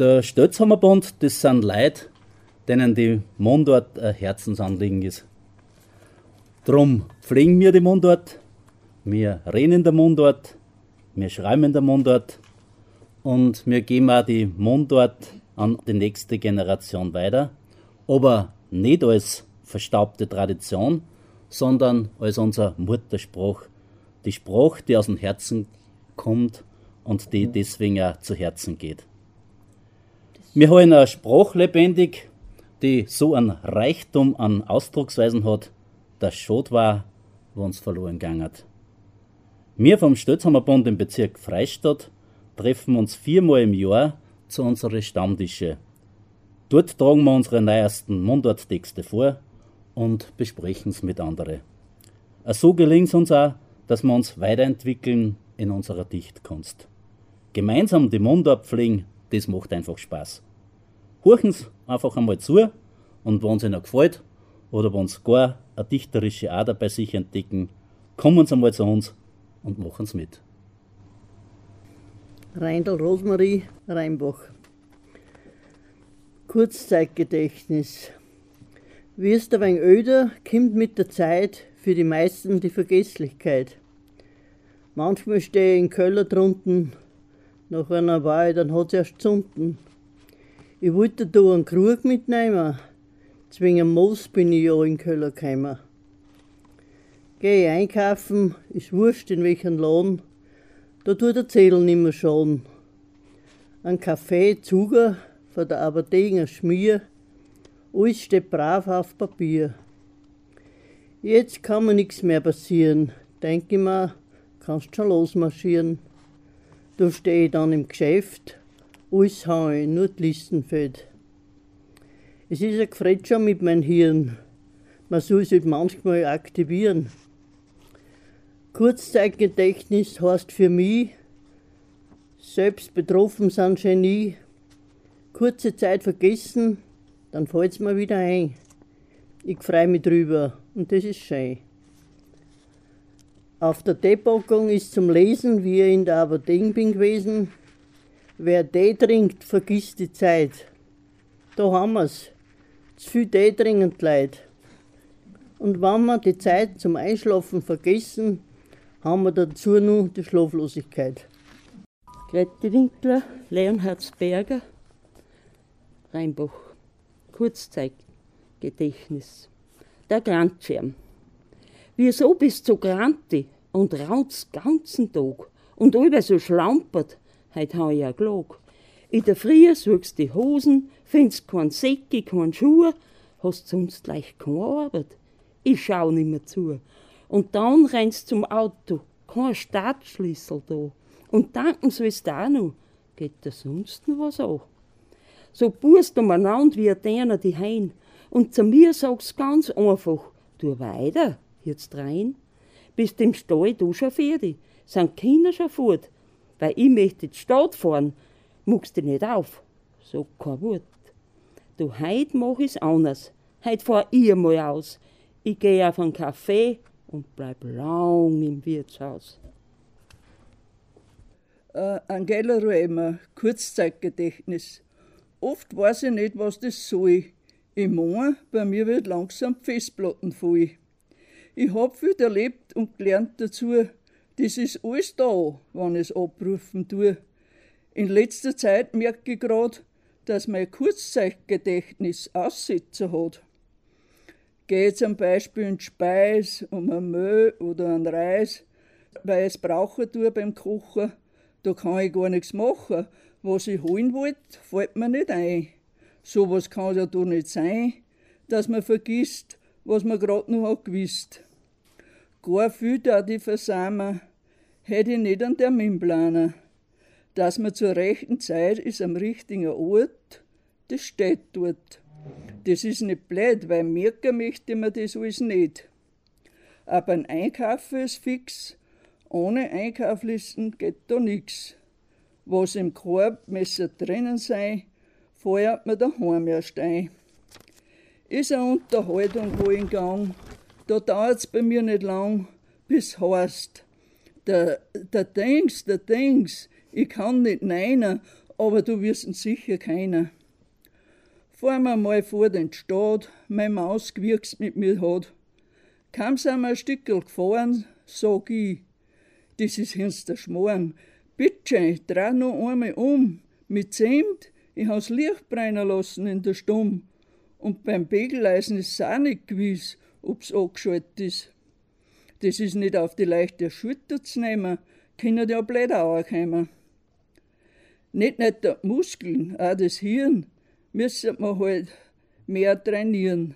Der Stötzhammerbund, das sind Leute, denen die Mundart ein Herzensanliegen ist. Drum pflegen wir die Mundart, wir reden in der Mundart, wir schreiben in der Mundart und wir geben auch die Mundart an die nächste Generation weiter, aber nicht als verstaubte Tradition, sondern als unser Mutterspruch, die Sprache, die aus dem Herzen kommt und die deswegen auch zu Herzen geht. Wir haben eine Sprache lebendig, die so einen Reichtum an Ausdrucksweisen hat, dass schade war, wo uns verloren gegangen hat. Wir vom Stötzhammerbund im Bezirk Freistadt treffen uns viermal im Jahr zu unseren Stammtische. Dort tragen wir unsere neuesten Mundarttexte vor und besprechen es mit anderen. So gelingt es uns auch, dass wir uns weiterentwickeln in unserer Dichtkunst. Gemeinsam die Mundart pflegen, das macht einfach Spaß. Horchen Sie einfach einmal zu und wenn es Ihnen gefällt oder wenn Sie gar eine dichterische Ader bei sich entdecken, kommen Sie einmal zu uns und machen es mit. Reindl Rosmarie Rheinbach. Kurzzeitgedächtnis. Wie es wenig öder, kommt mit der Zeit für die meisten die Vergesslichkeit. Manchmal stehe ich in Köller drunten, nach einer Weile, dann hat es erst zunten. Ich wollte da einen Krug mitnehmen, zwingen Moos bin ich ja in Köller gekommen. Ich einkaufen, ist wurscht in welchen Laden, da tut der Zettel nimmer schon. Ein Kaffee, Zuger, von der Apotheke Schmier, alles steht brav auf Papier. Jetzt kann mir nichts mehr passieren, denke ich mir, kannst schon losmarschieren. Da stehe ich dann im Geschäft, alles habe ich, nur die Listen fehlt. Es ist ein Gefretscher mit meinem Hirn, man soll sich manchmal aktivieren. Kurzzeitgedächtnis heißt für mich, selbst betroffen sind Genie, kurze Zeit vergessen, dann fällt es mir wieder ein. Ich freue mich drüber und das ist schön. Auf der Teepackung ist zum Lesen, wie ich in der Apotheke bin gewesen, wer Tee trinkt, vergisst die Zeit. Da haben wir's. Zu viel Tee trinken Leid. Und wenn wir die Zeit zum Einschlafen vergessen, haben wir dazu noch die Schlaflosigkeit. Grete Winkler, Leonhardsberger, Rheinbach. Kurzzeitgedächtnis. Der Grandschirm. Wieso bist du so granti und raut's ganzen Tag und über so schlampert, heut hau ich ja gelag. In der Früh suchst die Hosen, findest kein Säcke, kein Schuhe, hast sonst gleich keine Arbeit. Ich schau nimmer zu. Und dann rennst zum Auto, kein Startschlüssel da. Und danken sollst du auch noch. Geht da sonst noch was an? So burst umeinander wie einer die Hein. Und zu mir sagst ganz einfach, tu weiter, jetzt rein. Bist im Stall du schon fertig, sind Kinder schon fort. Weil ich möchte die Stadt fahren, muckst du nicht auf. So kein Wort. Du, heut mach ich's anders. Heut fahr ich mal aus. Ich geh auf einen Kaffee und bleib lang im Wirtshaus. Uh, Angela Ruemer, Kurzzeitgedächtnis. Oft weiß ich nicht, was das soll. Ich meine, bei mir wird langsam Festplatten voll. Ich hab viel erlebt und gelernt dazu. Das ist alles da, wenn ich es abrufen tue. In letzter Zeit merke ich grad, dass mein Kurzzeitgedächtnis Aussetzer hat. Gehe zum Beispiel in Speis um ein Mehl oder ein Reis, weil ich es brauchen tue beim Kochen, da kann ich gar nichts machen. Was ich holen wollte, fällt mir nicht ein. So was kann ja doch nicht sein, dass man vergisst, was man gerade noch hat gewusst. Gar viel da die versammeln, hätte ich nicht an Termin planen. Dass man zur rechten Zeit ist am richtigen Ort, das steht dort. Das ist nicht blöd, weil merken möchte man das alles nicht. Aber ein Einkaufen ist fix. Ohne Einkauflisten geht da nichts. Was im Korb Messer drinnen sei, feuert mir daheim erst ein. Ist eine Unterhaltung wo in Gang, da dauert's bei mir nicht lang, bis heißt, der, der Dings, der Dings, ich kann nicht neinen, aber du wirst ihn sicher keiner. Fahren wir mal vor den Stadt, meine Maus gewirkst mit mir hat. Kaum sind wir ein Stückel gefahren, sag ich, das ist hin's der Schmoren. Bitte, dreh noch einmal um, mit Zimt, ich hab's Licht brennen lassen in der Stumm. Und beim Pegeleisen ist es auch nicht gewiss, ob's angeschaltet ist. Das ist nicht auf die leichte Schulter zu nehmen, können ja Blätter kommen. Nicht nicht die Muskeln, auch das Hirn, müssen wir halt mehr trainieren.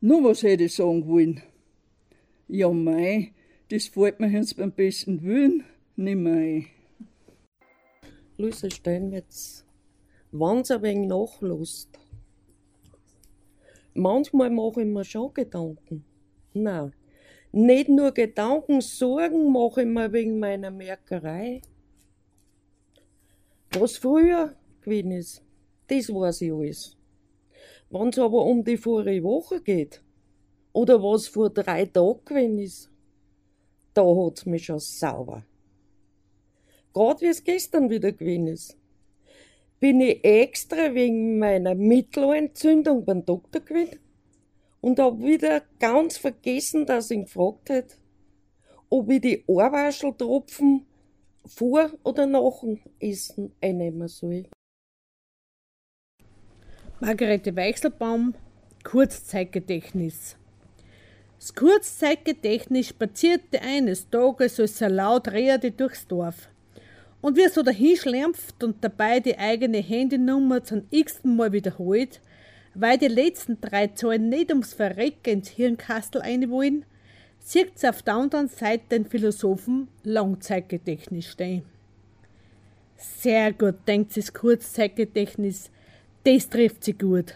Nur was hätte ich sagen wollen? Ja, mei, das fällt mir jetzt beim besten Willen nimmer ein. Luise Steinmetz, wenn's ein wenig nachlässt. Manchmal mache ich mir schon Gedanken. Nein, nicht nur Gedanken, Sorgen mache ich mir wegen meiner Merkerei. Was früher gewesen ist, das weiß ich alles. Wenn's aber um die vorige Woche geht, oder was vor drei Tagen gewesen ist, da hat's mich schon sauber. Grad wie es gestern wieder gewesen ist, bin ich extra wegen meiner Mittelohrentzündung beim Doktor gewesen und hab wieder ganz vergessen, dass ich ihn gefragt hat, ob ich die Ohrwascheltropfen vor oder nach dem Essen einnehmen soll. Margarete Weichselbaum, Kurzzeitgedächtnis. Das Kurzzeitgedächtnis spazierte eines Tages als er laut Rede durchs Dorf. Und wie er so dahinschlämpft und dabei die eigene Handynummer zum x-ten Mal wiederholt, weil die letzten drei Zahlen nicht ums Verrecken ins Hirnkastel einwollen, sieht sie auf der anderen Seite den Philosophen Langzeitgedächtnis stehen. Sehr gut, denkt sie das Kurzzeitgedächtnis. Das trifft sie gut.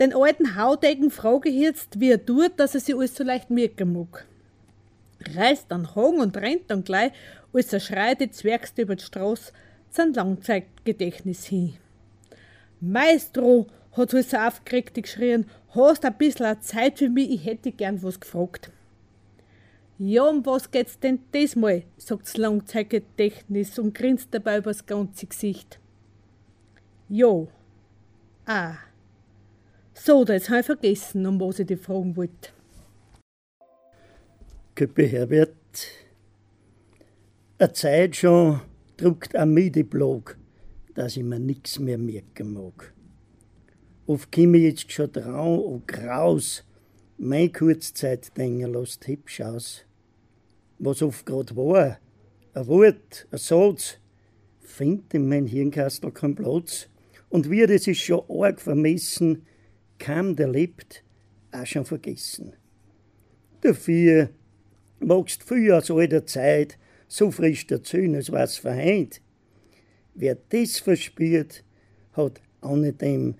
Den alten Haudegen frage ich jetzt, wie er tut, dass er sich alles so leicht merken mag. Reißt dann Hang und rennt dann gleich, als er schreit die Zwergste über die Straße, sein Langzeitgedächtnis hin. Maestro, hat sie so aufgeregt geschrien, hast ein bisschen Zeit für mich, ich hätte gern was gefragt. Ja, um was geht's denn diesmal? sagt das Langzeitgedächtnis und grinst dabei übers ganze Gesicht. Jo. Ah. So, da jetzt habe ich vergessen, um was ich dich fragen wollte. Köppe Herbert, eine Zeit schon druckt die Blog, dass ich mir nix mehr merken mag. Oft komme ich jetzt schon trau und graus, mein Kurzzeit denken lässt hübsch aus. Was oft grad war, ein Wort, ein Satz, findet in mein Hirnkastel keinen Platz. Und wie das ist schon arg vermessen, kam der lebt, auch schon vergessen. Dafür magst viel aus alter Zeit so frisch erzählen, als was verheint. Wer das verspürt, hat ohne dem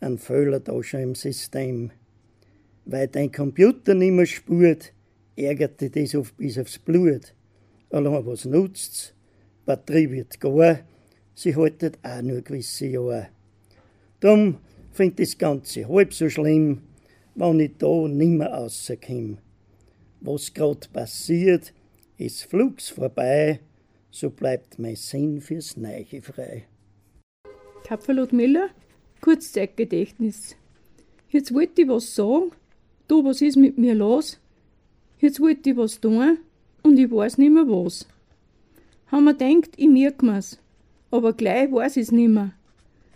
einen Fehler da schon im System. Weil dein Computer nicht mehr spürt, ärgert dich das oft bis aufs Blut. Allein was nutzt's? Batterie wird gar, sie haltet auch nur gewisse Jahre. Drum find das Ganze halb so schlimm, wenn ich da nimmer rauskomme. Was grad passiert, ist flugs vorbei, so bleibt mein Sinn fürs Neiche frei. Kapferlot Miller, Kurzzeitgedächtnis. Jetzt wollte ich was sagen, du, was ist mit mir los? Jetzt wollte ich was tun und ich weiß nimmer was. Haben wir denkt, ich merk mir's, aber gleich weiß ich's nimmer.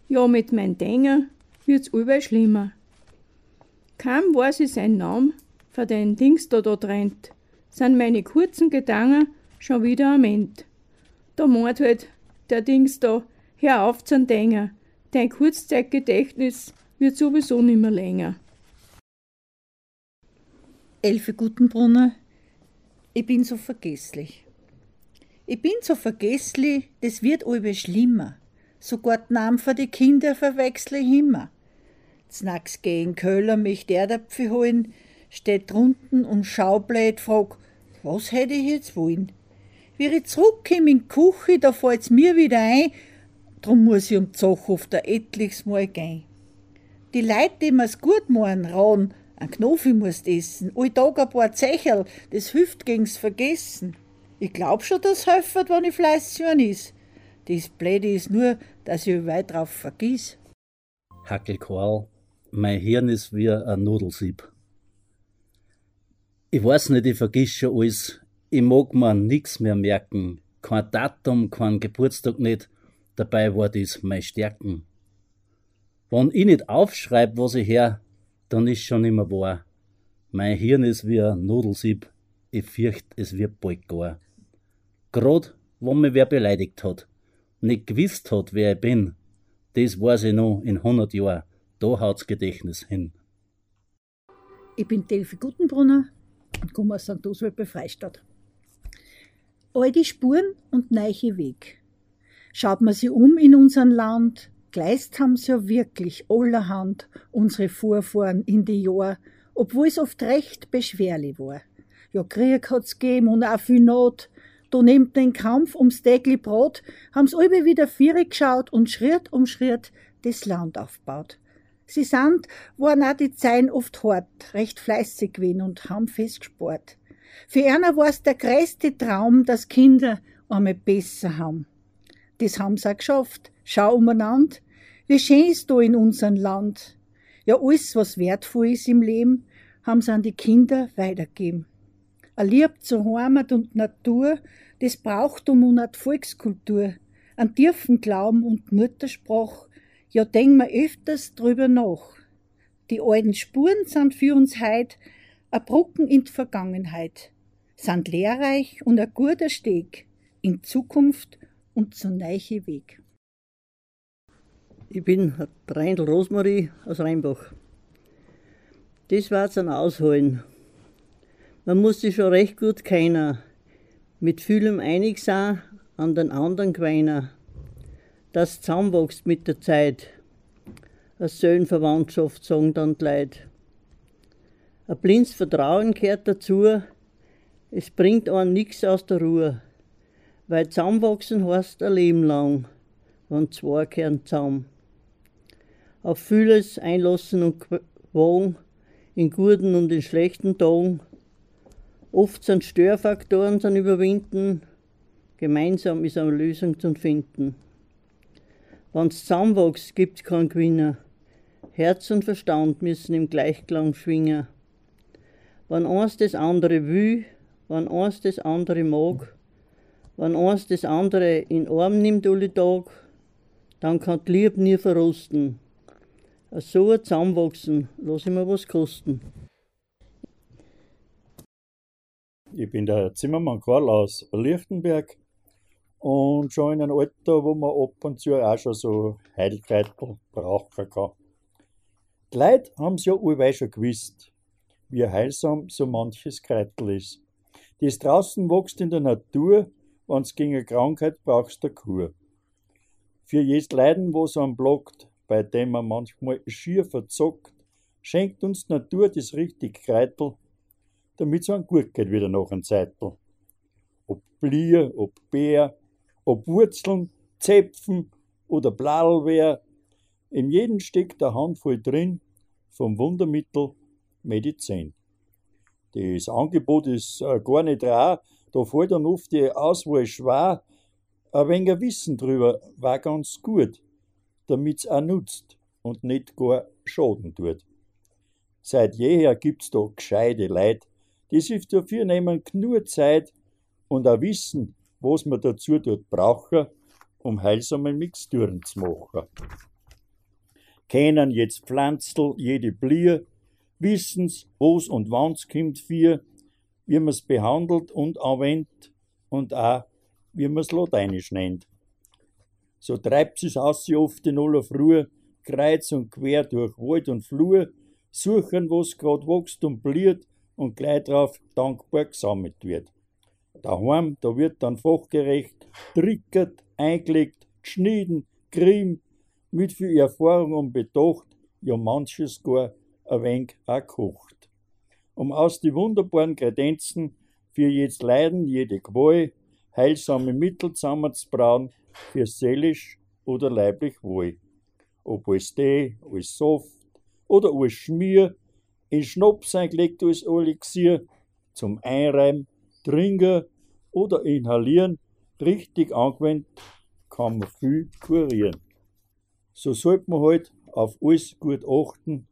Ja, mit mein Denker wird's überall schlimmer. Kaum weiß ich sein Namen, von den Dings da da trennt, sind meine kurzen Gedanken schon wieder am End. Da meint halt der Dings da, hör auf zu denken, dein Kurzzeitgedächtnis wird sowieso nimmer länger. Elfe Gutenbrunner, ich bin so vergesslich. Ich bin so vergesslich, das wird alle schlimmer. Sogar die Namen für die Kinder verwechsle ich immer. Znacks gehen Köller mich der Dapfe holen, steht drunten und schaublät, frag, was hätte ich jetzt wollen? Wie ich zurückkomme in die Küche, da fällt's mir wieder ein, drum muss ich um Zochhof da etliches Mal gehen. Die Leute, die mir's gut machen, rauen, ein Knofi musst essen, all Tag ein paar Zecherl, das hilft gegen's Vergessen. Ich glaub schon, das hilft, wenn ich fleißig is. Das Blöde ist nur, dass ich weit drauf vergiss. Hackel Karl, mein Hirn ist wie ein Nudelsieb. Ich weiß nicht, ich vergiss schon alles. Ich mag mir nix mehr merken. Kein Datum, kein Geburtstag nicht. Dabei war das mein Stärken. Wenn ich nicht aufschreib, was ich her, dann ist schon immer wahr. Mein Hirn ist wie ein Nudelsieb. Ich fürcht, es wird bald gar. Grad, wo mir wer beleidigt hat, nicht gewusst hat, wer ich bin, das weiß ich noch in 100 Jahren. Da haut's Gedächtnis hin. Ich bin Delphi Gutenbrunner und komme aus St. Oswald bei Freistadt. Alte Spuren und neiche Weg. Schaut man sie um in unserem Land, gleist haben sie ja wirklich allerhand unsere Vorfahren in die Jahr, obwohl es oft recht beschwerlich war. Ja, Krieg hat's gegeben und auch viel Not. Da nehmt den Kampf ums tägli Brot, haben's alle wieder viere geschaut und Schritt um Schritt das Land aufbaut. Sie sind, waren auch die Zeiten oft hart, recht fleißig gewesen und haben festgespart. Für einer war's der größte Traum, dass Kinder einmal besser haben. Das haben sie auch geschafft. Schau umeinander, wie schön ist da in unserem Land. Ja, alles, was wertvoll ist im Leben, haben sie an die Kinder weitergegeben. Ein Lieb zur Heimat und Natur, das Brauchtum und eine Volkskultur, an tiefen Glauben und Muttersprach, ja, denk mir öfters drüber nach. Die alten Spuren sind für uns heut a Brücken in die Vergangenheit, sind lehrreich und ein guter Steg in Zukunft und zu neiche Weg. Ich bin Reindl Rosmarie aus Rheinbach. Das war's ein Ausholen. Man muss sich schon recht gut kennen, mit vielem einig sein, an den anderen geweiner das zusammenwächst mit der Zeit. Eine Söhnverwandtschaft, sagen dann die Leute. Ein blindes Vertrauen gehört dazu, es bringt einen nichts aus der Ruhe, weil zusammenwachsen heißt ein Leben lang, wenn zwei kehren zusammen. Auf vieles einlassen und wagen, in guten und in schlechten Tagen. Oft sind Störfaktoren zu überwinden, gemeinsam ist eine Lösung zu finden. Wenn's zusammenwächst, gibt's keinen Gewinner. Herz und Verstand müssen im Gleichklang schwingen. Wenn eins das andere will, wenn eins das andere mag, wenn eins das andere in Arm nimmt alle Tag, dann kann die Liebe nie verrosten. So ein Zusammenwachsen, lass ich mir was kosten. Ich bin der Zimmermann Karl aus Lichtenberg und schon in einem Alter, wo man ab und zu auch schon so Heilkreitel brauchen kann. Die Leute haben es ja allweil schon gewusst, wie heilsam so manches Kreitel ist. Das draußen wächst in der Natur, wenn's gegen eine Krankheit brauchst der Kur. Für jedes Leiden, was am blockt, bei dem man manchmal schier verzockt, schenkt uns die Natur das richtige Kreitel, damit es einem gut geht wieder nach einem Zeitel. Ob Blier, ob Bär, ob Wurzeln, Zäpfen oder Bladlwehr, in jedem steckt eine Handvoll drin vom Wundermittel Medizin. Das Angebot ist äh, gar nicht rar, da fällt dann oft die Auswahl schwer, ein wenig Wissen drüber war ganz gut, damit's auch nutzt und nicht gar Schaden tut. Seit jeher gibt's da gescheite Leid, die sich dafür nehmen nur Zeit und auch wissen, was man dazu dort brauchen, um heilsame Mixturen zu machen. Kennen jetzt Pflanzl jede Blier, wissen's, was und wann's kommt für, wie man's behandelt und anwendet und auch, wie man's lateinisch nennt. So treibt es aus sie oft in aller Früh, kreuz und quer durch Wald und Flur, suchen, was grad wächst und bliert und gleich drauf dankbar gesammelt wird. Daheim, da wird dann fachgerecht trickert, eingelegt, geschnitten, grim, mit viel Erfahrung und Bedacht, ja manches gar ein wenig auch kocht. Um aus die wunderbaren Kredenzen für jedes Leiden, jede Qual, heilsame Mittel zusammenzubrauen, für seelisch oder leiblich wohl. Ob als Tee, als Saft oder als Schmier, in Schnaps eingelegt als Elixier, zum Einreiben Trinken oder Inhalieren richtig angewendet kann man viel kurieren. So sollte man halt auf alles gut achten.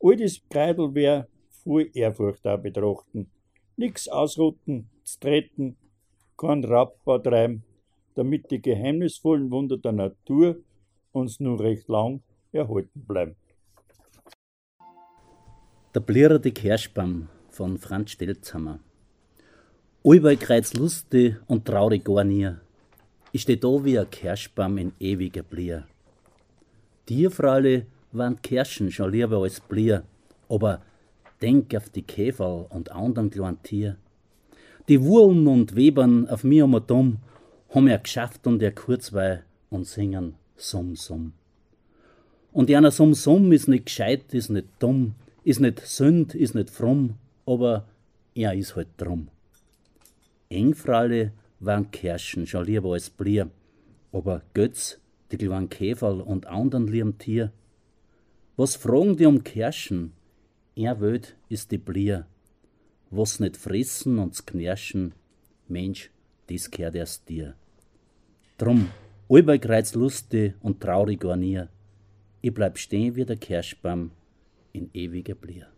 All das Kreidel wär voll Ehrfurcht auch betrachten. Nix ausrotten, treten, kein Raubbau treiben, damit die geheimnisvollen Wunder der Natur uns nur recht lang erhalten bleiben. Der blierende Kirschbaum von Franz Stelzhammer. Allbei kreuz lustig und traurig gar nie. Ich steh da wie ein Kirschbaum in ewiger Blier. Dir, Fraule, waren Kirschen schon lieber als Blier, aber denk auf die Käfer und anderen kleinen Tier. Die Wurlen und Webern auf mir um dumm, haben er geschafft und er kurzweil und singen Summ, Summ. Und einer Summ, Summ ist nicht gescheit, ist nicht dumm, ist nicht sünd, ist nicht fromm, aber er ist halt drum. Engfralle waren Kirschen schon lieber als Blier, aber Götz, die kleinen Käferl und anderen lieben Tier. Was fragen die um Kirschen? Er wöd ist die Blier. Was nicht fressen und knirschen, Mensch, dies gehört erst dir. Drum, allbei kreuz lustig und traurig gar nie. Ich bleib stehen wie der Kirschbaum in ewiger Blier.